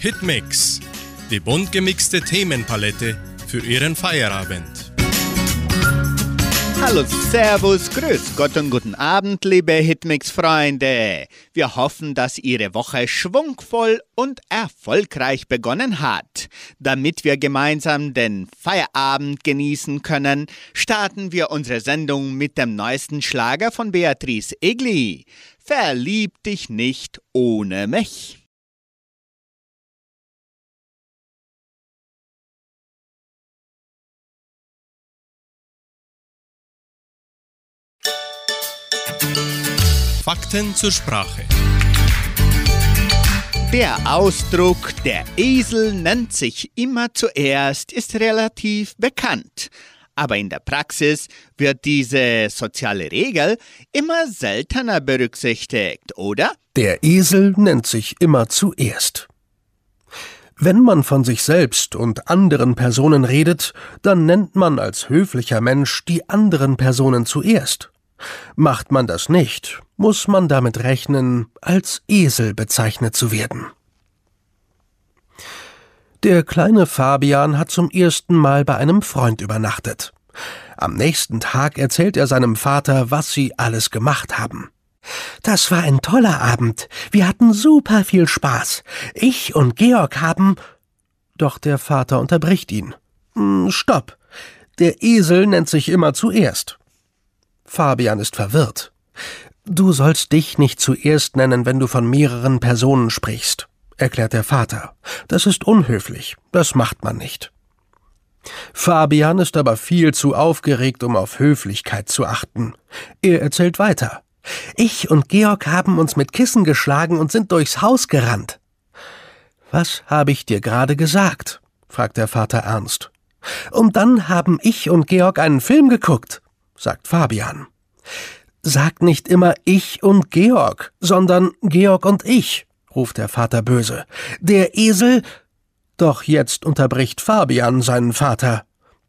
Hitmix, die bunt gemixte Themenpalette für Ihren Feierabend. Hallo, Servus, Grüß Gott und guten Abend, liebe Hitmix-Freunde. Wir hoffen, dass Ihre Woche schwungvoll und erfolgreich begonnen hat. Damit wir gemeinsam den Feierabend genießen können, starten wir unsere Sendung mit dem neuesten Schlager von Beatrice Egli. Verlieb dich nicht ohne mich. Fakten zur Sprache. Der Ausdruck der Esel nennt sich immer zuerst ist relativ bekannt. Aber in der Praxis wird diese soziale Regel immer seltener berücksichtigt, oder? Der Esel nennt sich immer zuerst. Wenn man von sich selbst und anderen Personen redet, dann nennt man als höflicher Mensch die anderen Personen zuerst. Macht man das nicht, muss man damit rechnen, als Esel bezeichnet zu werden. Der kleine Fabian hat zum ersten Mal bei einem Freund übernachtet. Am nächsten Tag erzählt er seinem Vater, was sie alles gemacht haben. Das war ein toller Abend. Wir hatten super viel Spaß. Ich und Georg haben. Doch der Vater unterbricht ihn. Hm, stopp. Der Esel nennt sich immer zuerst. Fabian ist verwirrt. Du sollst dich nicht zuerst nennen, wenn du von mehreren Personen sprichst, erklärt der Vater. Das ist unhöflich, das macht man nicht. Fabian ist aber viel zu aufgeregt, um auf Höflichkeit zu achten. Er erzählt weiter. Ich und Georg haben uns mit Kissen geschlagen und sind durchs Haus gerannt. Was habe ich dir gerade gesagt? fragt der Vater ernst. Und dann haben ich und Georg einen Film geguckt sagt Fabian. Sag nicht immer ich und Georg, sondern Georg und ich, ruft der Vater böse. Der Esel. Doch jetzt unterbricht Fabian seinen Vater.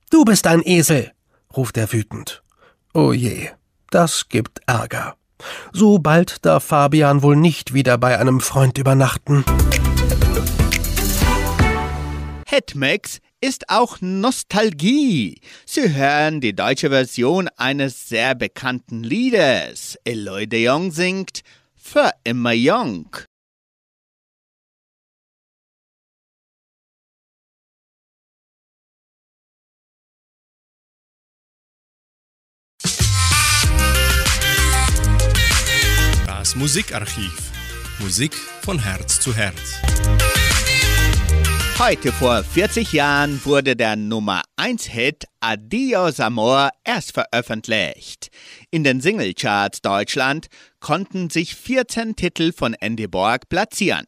Du bist ein Esel, ruft er wütend. Oh je, das gibt Ärger. So bald darf Fabian wohl nicht wieder bei einem Freund übernachten. Hetmax ist auch Nostalgie. Sie hören die deutsche Version eines sehr bekannten Liedes. Eloy de Jong singt Für immer jung. Das Musikarchiv. Musik von Herz zu Herz. Heute vor 40 Jahren wurde der Nummer 1 Hit Adios Amor erst veröffentlicht. In den Singlecharts Deutschland konnten sich 14 Titel von Andy Borg platzieren.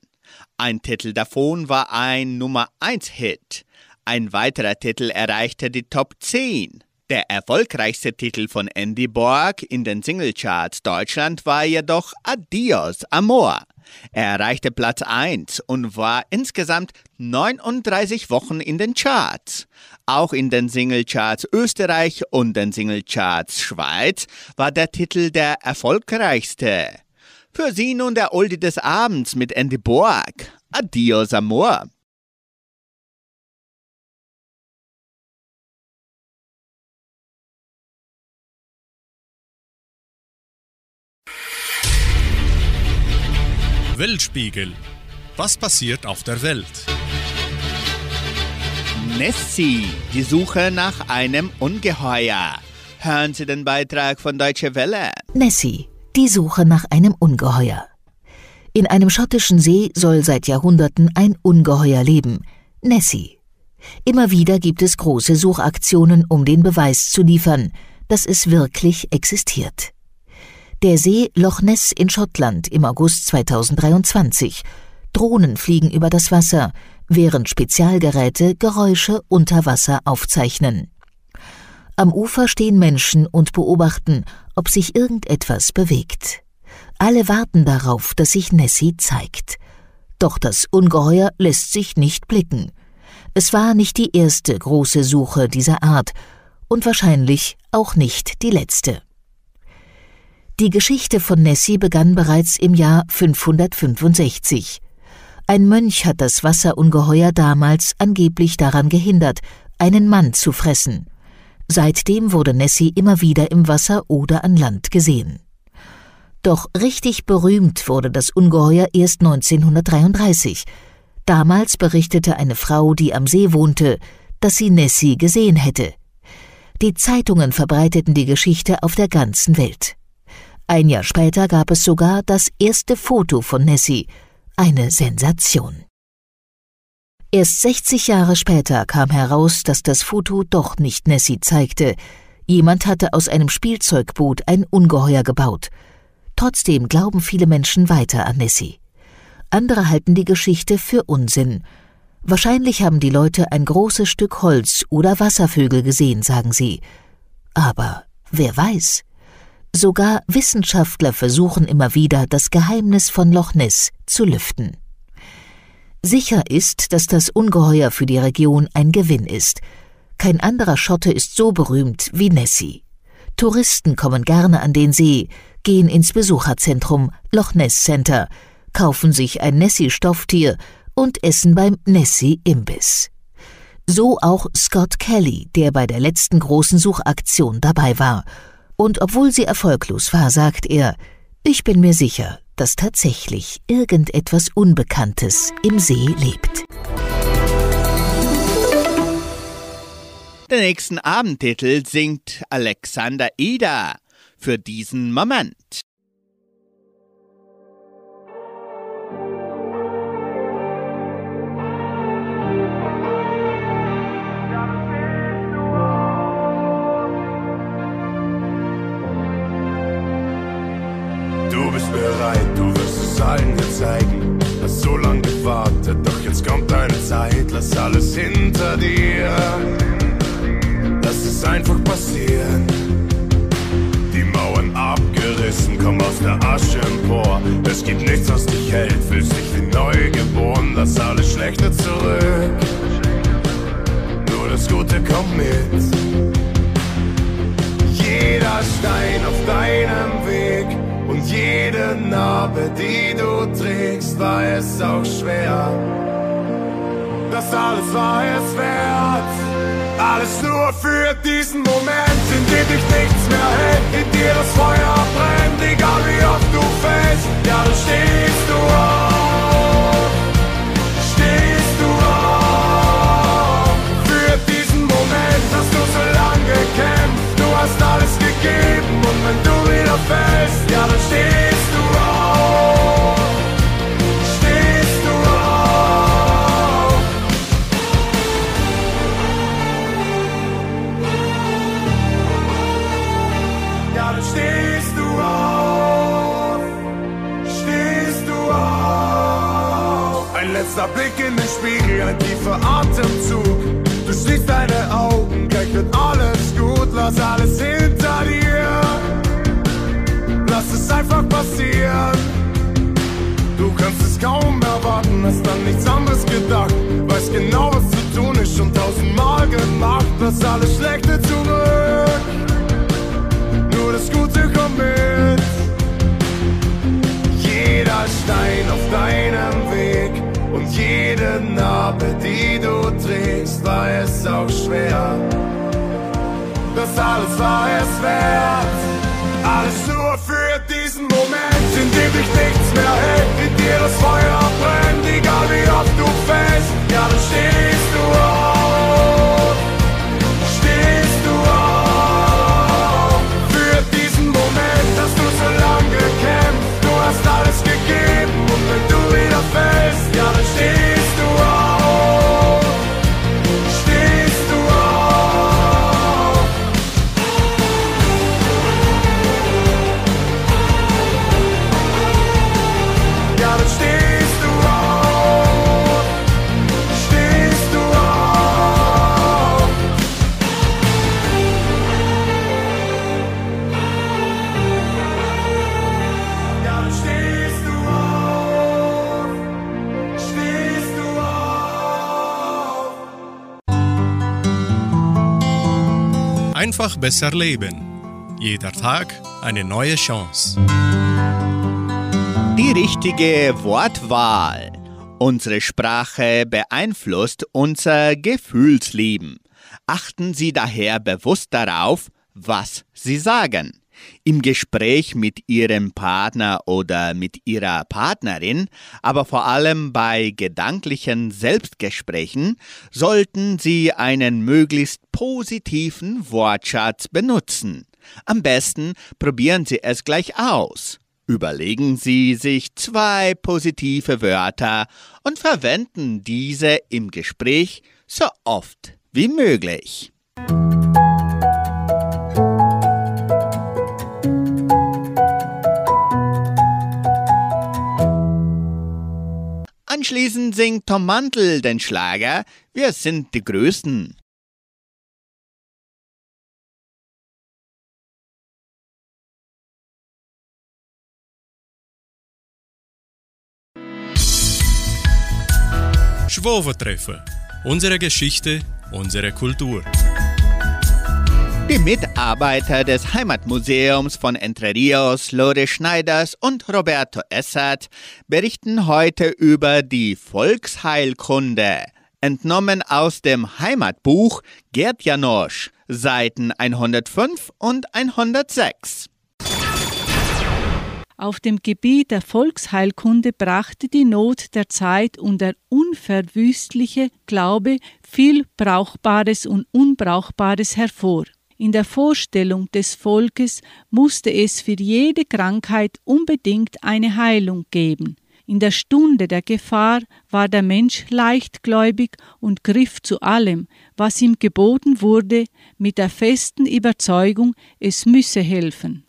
Ein Titel davon war ein Nummer 1 Hit. Ein weiterer Titel erreichte die Top 10. Der erfolgreichste Titel von Andy Borg in den Singlecharts Deutschland war jedoch Adios Amor. Er erreichte Platz 1 und war insgesamt 39 Wochen in den Charts. Auch in den Singlecharts Österreich und den Singlecharts Schweiz war der Titel der erfolgreichste. Für Sie nun der Oldie des Abends mit Andy Borg. Adios Amor. Weltspiegel. Was passiert auf der Welt? Nessie, die Suche nach einem Ungeheuer. Hören Sie den Beitrag von Deutsche Welle. Nessie, die Suche nach einem Ungeheuer. In einem schottischen See soll seit Jahrhunderten ein Ungeheuer leben, Nessie. Immer wieder gibt es große Suchaktionen, um den Beweis zu liefern, dass es wirklich existiert. Der See Loch Ness in Schottland im August 2023. Drohnen fliegen über das Wasser, während Spezialgeräte Geräusche unter Wasser aufzeichnen. Am Ufer stehen Menschen und beobachten, ob sich irgendetwas bewegt. Alle warten darauf, dass sich Nessie zeigt. Doch das Ungeheuer lässt sich nicht blicken. Es war nicht die erste große Suche dieser Art und wahrscheinlich auch nicht die letzte. Die Geschichte von Nessie begann bereits im Jahr 565. Ein Mönch hat das Wasserungeheuer damals angeblich daran gehindert, einen Mann zu fressen. Seitdem wurde Nessie immer wieder im Wasser oder an Land gesehen. Doch richtig berühmt wurde das Ungeheuer erst 1933. Damals berichtete eine Frau, die am See wohnte, dass sie Nessie gesehen hätte. Die Zeitungen verbreiteten die Geschichte auf der ganzen Welt. Ein Jahr später gab es sogar das erste Foto von Nessie, eine Sensation. Erst 60 Jahre später kam heraus, dass das Foto doch nicht Nessie zeigte. Jemand hatte aus einem Spielzeugboot ein Ungeheuer gebaut. Trotzdem glauben viele Menschen weiter an Nessie. Andere halten die Geschichte für Unsinn. Wahrscheinlich haben die Leute ein großes Stück Holz oder Wasservögel gesehen, sagen sie. Aber wer weiß? Sogar Wissenschaftler versuchen immer wieder, das Geheimnis von Loch Ness zu lüften. Sicher ist, dass das Ungeheuer für die Region ein Gewinn ist. Kein anderer Schotte ist so berühmt wie Nessie. Touristen kommen gerne an den See, gehen ins Besucherzentrum Loch Ness Center, kaufen sich ein Nessie-Stofftier und essen beim Nessie-Imbiss. So auch Scott Kelly, der bei der letzten großen Suchaktion dabei war. Und obwohl sie erfolglos war, sagt er, ich bin mir sicher, dass tatsächlich irgendetwas Unbekanntes im See lebt. Den nächsten Abendtitel singt Alexander Ida für diesen Moment. Zeigen. Hast so lange gewartet, doch jetzt kommt deine Zeit. Lass alles hinter dir. Lass es einfach passieren. Die Mauern abgerissen, komm aus der Asche empor. Es gibt nichts, was dich hält, fühlst dich wie neu geboren. Lass alles Schlechte zurück. Nur das Gute kommt mit. Jeder Stein auf deinem Weg jede Narbe, die du trägst, war es auch schwer. Das alles war es wert. Alles nur für diesen Moment, in dem dich nichts mehr hält, in dir das Feuer brennt, egal wie oft du fällst. Ja, du stehst du auf, stehst du auf. Für diesen Moment hast du so lange gekämpft, du hast alles gegeben wieder fällst, ja dann stehst du auf, stehst du auf. Ja dann stehst du auf, stehst du auf. Ein letzter Blick in den Spiegel, ein tiefer Atemzug. Du schließt deine Augen, gleich wird alles gut, lass alles hinter dir. Einfach passieren. Du kannst es kaum erwarten, hast an nichts anderes gedacht. Weiß genau, was zu tun ist, schon tausendmal gemacht. Lass alles Schlechte zurück. Nur das Gute kommt mit. Jeder Stein auf deinem Weg und jede Narbe, die du trägst, war es auch schwer. Das alles war es wert. Alles nur für Dem dich nichts mehr hält, in dir das Feuer brennt, egal wie oft du fällst. Ja, dann stehst du auf, besser leben. Jeder Tag eine neue Chance. Die richtige Wortwahl. Unsere Sprache beeinflusst unser Gefühlsleben. Achten Sie daher bewusst darauf, was Sie sagen. Im Gespräch mit Ihrem Partner oder mit Ihrer Partnerin, aber vor allem bei gedanklichen Selbstgesprächen, sollten Sie einen möglichst positiven Wortschatz benutzen. Am besten probieren Sie es gleich aus. Überlegen Sie sich zwei positive Wörter und verwenden diese im Gespräch so oft wie möglich. Anschließend singt Tom Mantel den Schlager Wir sind die Größten. Schwovertreffer. Unsere Geschichte, unsere Kultur. Die Mitarbeiter des Heimatmuseums von Entre Rios, Lore Schneiders und Roberto Essert berichten heute über die Volksheilkunde, entnommen aus dem Heimatbuch Gerd Janosch, Seiten 105 und 106. Auf dem Gebiet der Volksheilkunde brachte die Not der Zeit und der unverwüstliche Glaube viel Brauchbares und Unbrauchbares hervor. In der Vorstellung des Volkes musste es für jede Krankheit unbedingt eine Heilung geben. In der Stunde der Gefahr war der Mensch leichtgläubig und griff zu allem, was ihm geboten wurde, mit der festen Überzeugung, es müsse helfen.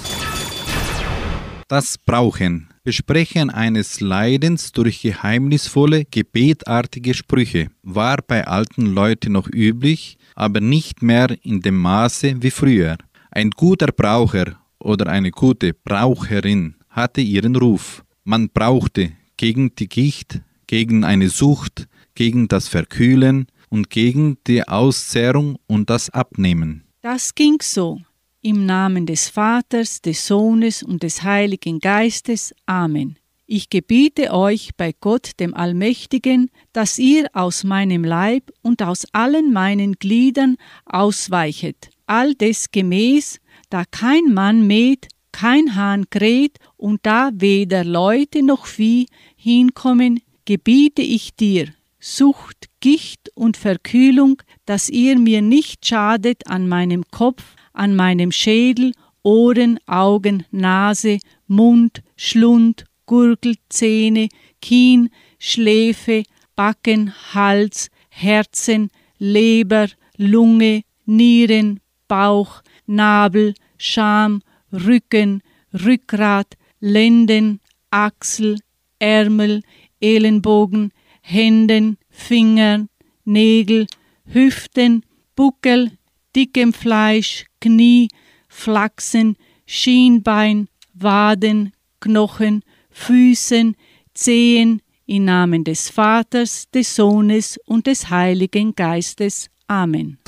Das Brauchen, Besprechen eines Leidens durch geheimnisvolle, gebetartige Sprüche war bei alten Leuten noch üblich, aber nicht mehr in dem Maße wie früher. Ein guter Braucher oder eine gute Braucherin hatte ihren Ruf. Man brauchte gegen die Gicht, gegen eine Sucht, gegen das Verkühlen und gegen die Auszehrung und das Abnehmen. Das ging so. Im Namen des Vaters, des Sohnes und des Heiligen Geistes. Amen. Ich gebiete euch bei Gott dem Allmächtigen, dass ihr aus meinem Leib und aus allen meinen Gliedern ausweichet, all des gemäß, da kein Mann mäht, kein Hahn kräht und da weder Leute noch Vieh hinkommen, gebiete ich dir, Sucht, Gicht und Verkühlung, dass ihr mir nicht schadet an meinem Kopf, an meinem Schädel, Ohren, Augen, Nase, Mund, Schlund, Gurgel, Zähne, Kien, Schläfe, Backen, Hals, Herzen, Leber, Lunge, Nieren, Bauch, Nabel, Scham, Rücken, Rückgrat, Lenden, Achsel, Ärmel, Ellenbogen, Händen, Fingern, Nägel, Hüften, Buckel, dickem Fleisch, Knie, Flachsen, Schienbein, Waden, Knochen, Füßen, Zehen, im Namen des Vaters, des Sohnes und des Heiligen Geistes. Amen.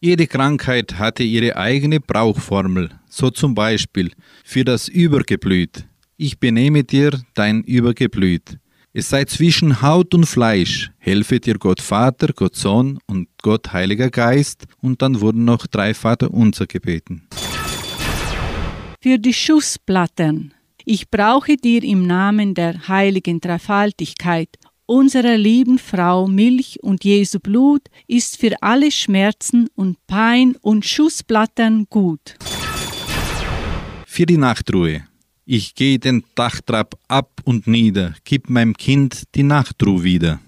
Jede Krankheit hatte ihre eigene Brauchformel, so zum Beispiel für das Übergeblüt. Ich benehme dir dein Übergeblüt. Es sei zwischen Haut und Fleisch, helfe dir Gott Vater, Gott Sohn und Gott Heiliger Geist, und dann wurden noch drei Vater unser gebeten. Für die Schussplattern. Ich brauche dir im Namen der heiligen Dreifaltigkeit, unserer lieben Frau Milch und Jesu Blut ist für alle Schmerzen und Pein und Schussplattern gut. Für die Nachtruhe. Ich gehe den Dachtrab ab und nieder, gib meinem Kind die Nachtruhe wieder.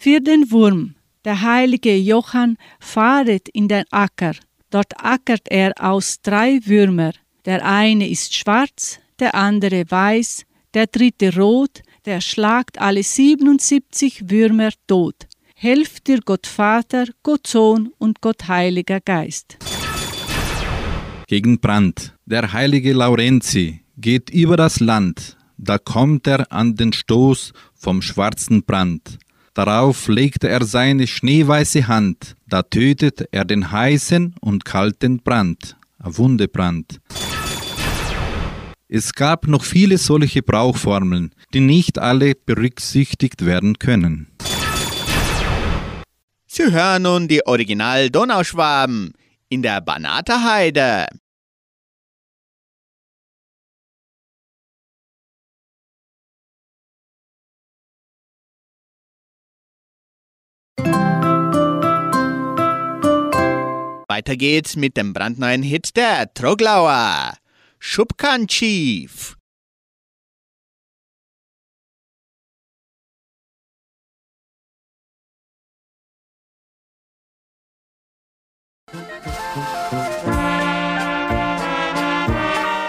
Für den Wurm. Der heilige Johann fahret in den Acker. Dort ackert er aus drei Würmer. Der eine ist schwarz, der andere weiß, der dritte rot, der schlagt alle 77 Würmer tot. Helft dir Gott Vater, Gott Sohn und Gott Heiliger Geist gegen Brand. Der heilige Laurenzi geht über das Land, da kommt er an den Stoß vom schwarzen Brand. Darauf legt er seine schneeweiße Hand, da tötet er den heißen und kalten Brand, Wundebrand. Es gab noch viele solche Brauchformeln, die nicht alle berücksichtigt werden können. Sie hören nun die Original Donauschwaben in der Banaterheide. Weiter geht's mit dem brandneuen Hit der Troglauer. Schubkan Chief.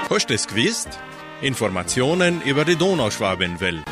Hast du es gewusst? Informationen über die Donauschwabenwelle.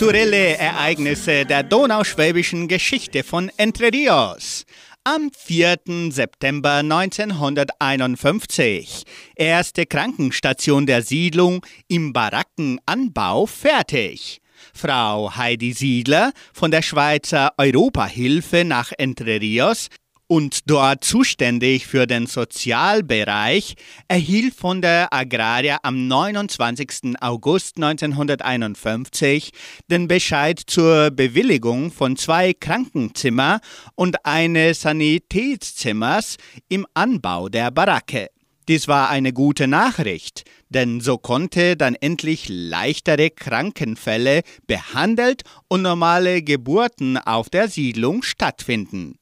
Kulturelle Ereignisse der donauschwäbischen Geschichte von Entre Rios. Am 4. September 1951. Erste Krankenstation der Siedlung im Barackenanbau fertig. Frau Heidi Siedler von der Schweizer Europahilfe nach Entre Rios und dort zuständig für den Sozialbereich, erhielt von der Agraria am 29. August 1951 den Bescheid zur Bewilligung von zwei Krankenzimmer und eines Sanitätszimmers im Anbau der Baracke. Dies war eine gute Nachricht, denn so konnte dann endlich leichtere Krankenfälle behandelt und normale Geburten auf der Siedlung stattfinden.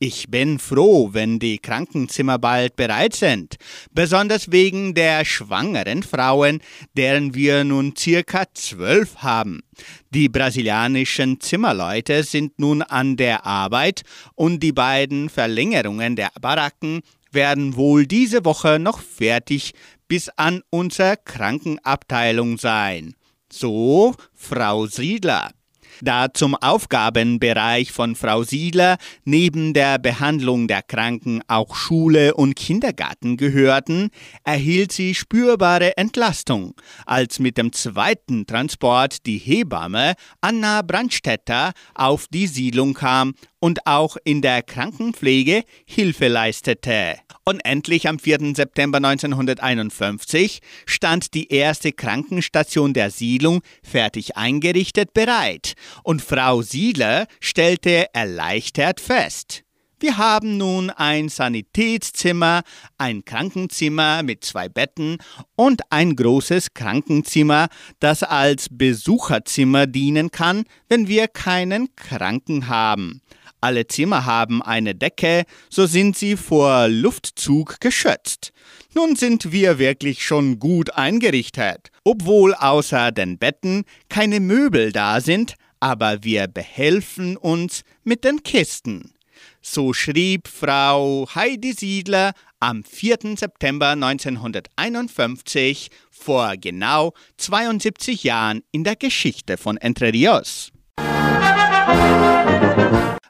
Ich bin froh, wenn die Krankenzimmer bald bereit sind, besonders wegen der schwangeren Frauen, deren wir nun circa zwölf haben. Die brasilianischen Zimmerleute sind nun an der Arbeit und die beiden Verlängerungen der Baracken werden wohl diese Woche noch fertig bis an unserer Krankenabteilung sein. So, Frau Siedler. Da zum Aufgabenbereich von Frau Siedler neben der Behandlung der Kranken auch Schule und Kindergarten gehörten, erhielt sie spürbare Entlastung, als mit dem zweiten Transport die Hebamme Anna Brandstetter auf die Siedlung kam und auch in der Krankenpflege Hilfe leistete. Und endlich am 4. September 1951 stand die erste Krankenstation der Siedlung fertig eingerichtet bereit und Frau Siedler stellte erleichtert fest. Wir haben nun ein Sanitätszimmer, ein Krankenzimmer mit zwei Betten und ein großes Krankenzimmer, das als Besucherzimmer dienen kann, wenn wir keinen Kranken haben. Alle Zimmer haben eine Decke, so sind sie vor Luftzug geschützt. Nun sind wir wirklich schon gut eingerichtet, obwohl außer den Betten keine Möbel da sind, aber wir behelfen uns mit den Kisten. So schrieb Frau Heidi Siedler am 4. September 1951 vor genau 72 Jahren in der Geschichte von Entre Rios.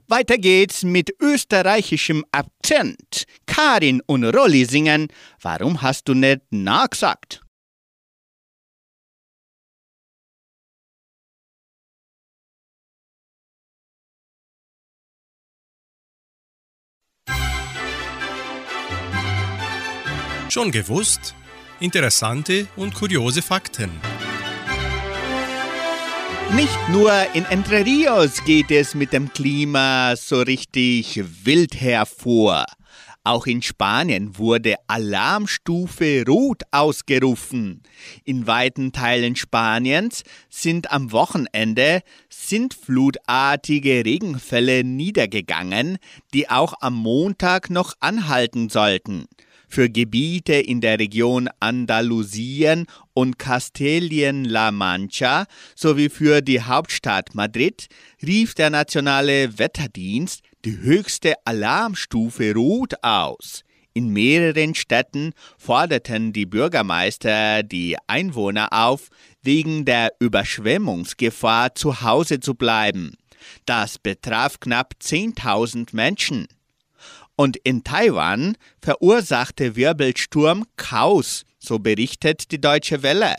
Weiter geht's mit österreichischem Akzent. Karin und Rolli singen. Warum hast du nicht nachgesagt? Schon gewusst? Interessante und kuriose Fakten. Nicht nur in Entre Rios geht es mit dem Klima so richtig wild hervor. Auch in Spanien wurde Alarmstufe Rot ausgerufen. In weiten Teilen Spaniens sind am Wochenende sintflutartige Regenfälle niedergegangen, die auch am Montag noch anhalten sollten. Für Gebiete in der Region Andalusien und Kastilien-La Mancha sowie für die Hauptstadt Madrid rief der nationale Wetterdienst die höchste Alarmstufe Rot aus. In mehreren Städten forderten die Bürgermeister die Einwohner auf, wegen der Überschwemmungsgefahr zu Hause zu bleiben. Das betraf knapp 10.000 Menschen. Und in Taiwan verursachte Wirbelsturm Chaos, so berichtet die Deutsche Welle.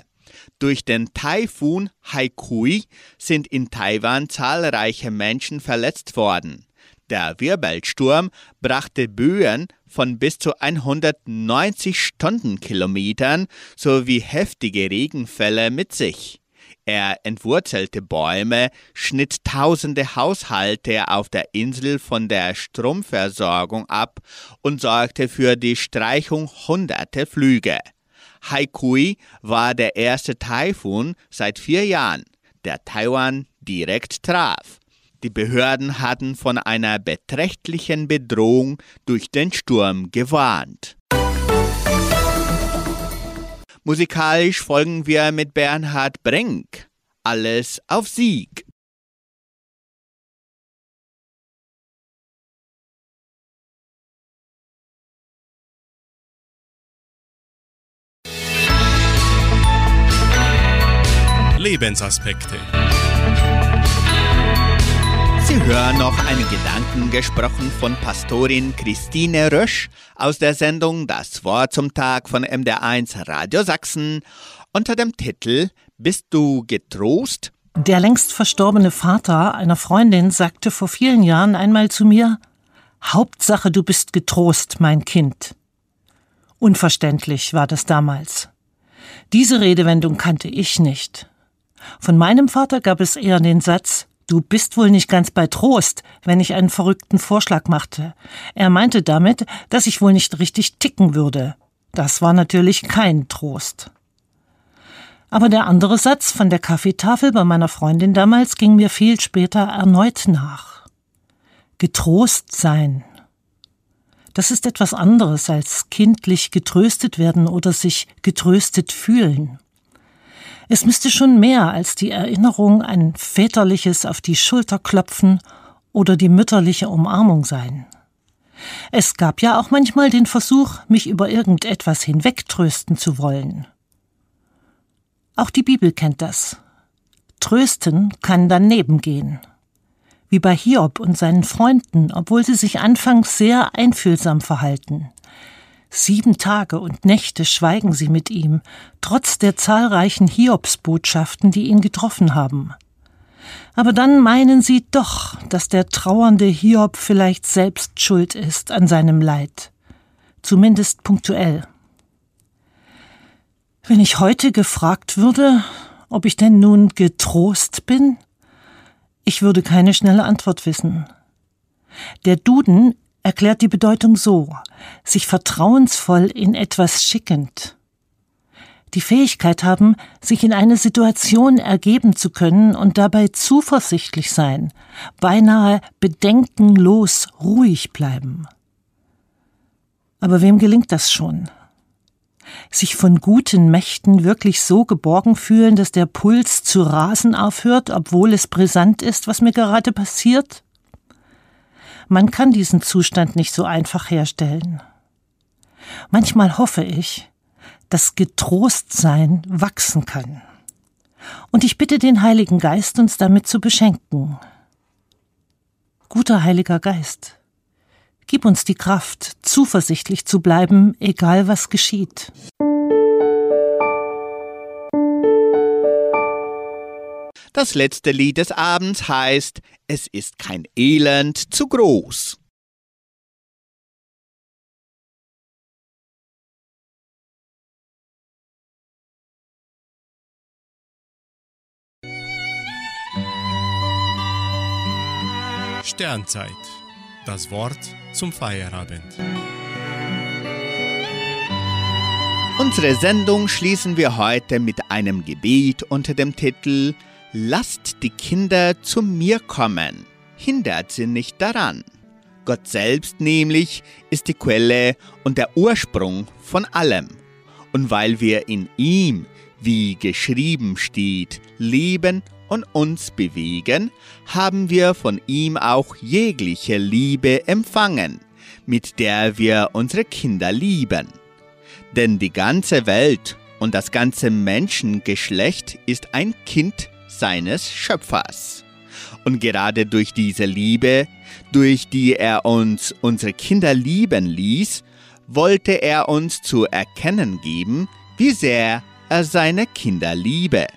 Durch den Taifun Haikui sind in Taiwan zahlreiche Menschen verletzt worden. Der Wirbelsturm brachte Böen von bis zu 190 Stundenkilometern sowie heftige Regenfälle mit sich. Er entwurzelte Bäume, schnitt tausende Haushalte auf der Insel von der Stromversorgung ab und sorgte für die Streichung hunderter Flüge. Haikui war der erste Taifun seit vier Jahren, der Taiwan direkt traf. Die Behörden hatten von einer beträchtlichen Bedrohung durch den Sturm gewarnt. Musikalisch folgen wir mit Bernhard Brink. Alles auf Sieg. Lebensaspekte. Sie hören noch einen Gedanken gesprochen von Pastorin Christine Rösch aus der Sendung Das Wort zum Tag von MDR1 Radio Sachsen unter dem Titel Bist du getrost? Der längst verstorbene Vater einer Freundin sagte vor vielen Jahren einmal zu mir Hauptsache du bist getrost, mein Kind. Unverständlich war das damals. Diese Redewendung kannte ich nicht. Von meinem Vater gab es eher den Satz Du bist wohl nicht ganz bei Trost, wenn ich einen verrückten Vorschlag machte. Er meinte damit, dass ich wohl nicht richtig ticken würde. Das war natürlich kein Trost. Aber der andere Satz von der Kaffeetafel bei meiner Freundin damals ging mir viel später erneut nach. Getrost sein. Das ist etwas anderes als kindlich getröstet werden oder sich getröstet fühlen. Es müsste schon mehr als die Erinnerung an väterliches auf die Schulter klopfen oder die mütterliche Umarmung sein. Es gab ja auch manchmal den Versuch, mich über irgendetwas hinwegtrösten zu wollen. Auch die Bibel kennt das. Trösten kann daneben gehen. Wie bei Hiob und seinen Freunden, obwohl sie sich anfangs sehr einfühlsam verhalten. Sieben Tage und Nächte schweigen sie mit ihm, trotz der zahlreichen Hiobsbotschaften, die ihn getroffen haben. Aber dann meinen sie doch, dass der trauernde Hiob vielleicht selbst schuld ist an seinem Leid, zumindest punktuell. Wenn ich heute gefragt würde, ob ich denn nun getrost bin, ich würde keine schnelle Antwort wissen. Der Duden erklärt die Bedeutung so, sich vertrauensvoll in etwas schickend. Die Fähigkeit haben, sich in eine Situation ergeben zu können und dabei zuversichtlich sein, beinahe bedenkenlos ruhig bleiben. Aber wem gelingt das schon? Sich von guten Mächten wirklich so geborgen fühlen, dass der Puls zu rasen aufhört, obwohl es brisant ist, was mir gerade passiert? Man kann diesen Zustand nicht so einfach herstellen. Manchmal hoffe ich, dass Getrostsein wachsen kann. Und ich bitte den Heiligen Geist, uns damit zu beschenken. Guter Heiliger Geist, gib uns die Kraft, zuversichtlich zu bleiben, egal was geschieht. Das letzte Lied des Abends heißt Es ist kein Elend zu groß. Sternzeit. Das Wort zum Feierabend. Unsere Sendung schließen wir heute mit einem Gebet unter dem Titel Lasst die Kinder zu mir kommen, hindert sie nicht daran. Gott selbst nämlich ist die Quelle und der Ursprung von allem. Und weil wir in ihm, wie geschrieben steht, leben und uns bewegen, haben wir von ihm auch jegliche Liebe empfangen, mit der wir unsere Kinder lieben. Denn die ganze Welt und das ganze Menschengeschlecht ist ein Kind seines Schöpfers. Und gerade durch diese Liebe, durch die er uns unsere Kinder lieben ließ, wollte er uns zu erkennen geben, wie sehr er seine Kinder liebe.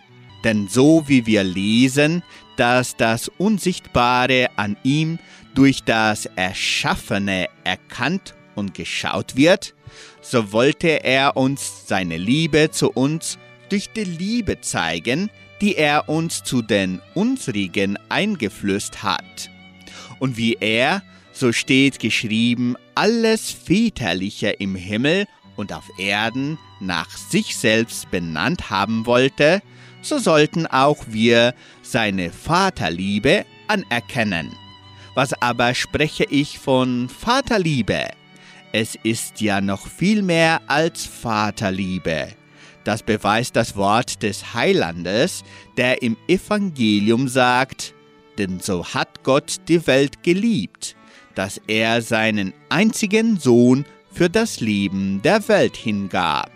Denn so wie wir lesen, dass das Unsichtbare an ihm durch das Erschaffene erkannt und geschaut wird, so wollte er uns seine Liebe zu uns durch die Liebe zeigen, die er uns zu den unsrigen eingeflößt hat. Und wie er, so steht geschrieben, alles Väterliche im Himmel und auf Erden nach sich selbst benannt haben wollte, so sollten auch wir seine Vaterliebe anerkennen. Was aber spreche ich von Vaterliebe? Es ist ja noch viel mehr als Vaterliebe. Das beweist das Wort des Heilandes, der im Evangelium sagt, denn so hat Gott die Welt geliebt, dass er seinen einzigen Sohn für das Leben der Welt hingab.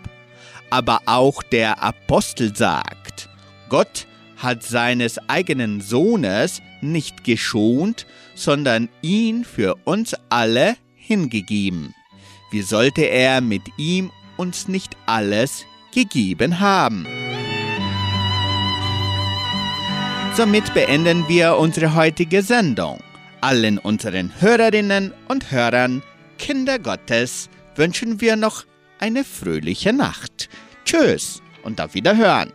Aber auch der Apostel sagt, Gott hat seines eigenen Sohnes nicht geschont, sondern ihn für uns alle hingegeben. Wie sollte er mit ihm uns nicht alles gegeben haben? Somit beenden wir unsere heutige Sendung. Allen unseren Hörerinnen und Hörern, Kinder Gottes, wünschen wir noch eine fröhliche Nacht. Tschüss und auf Wiederhören.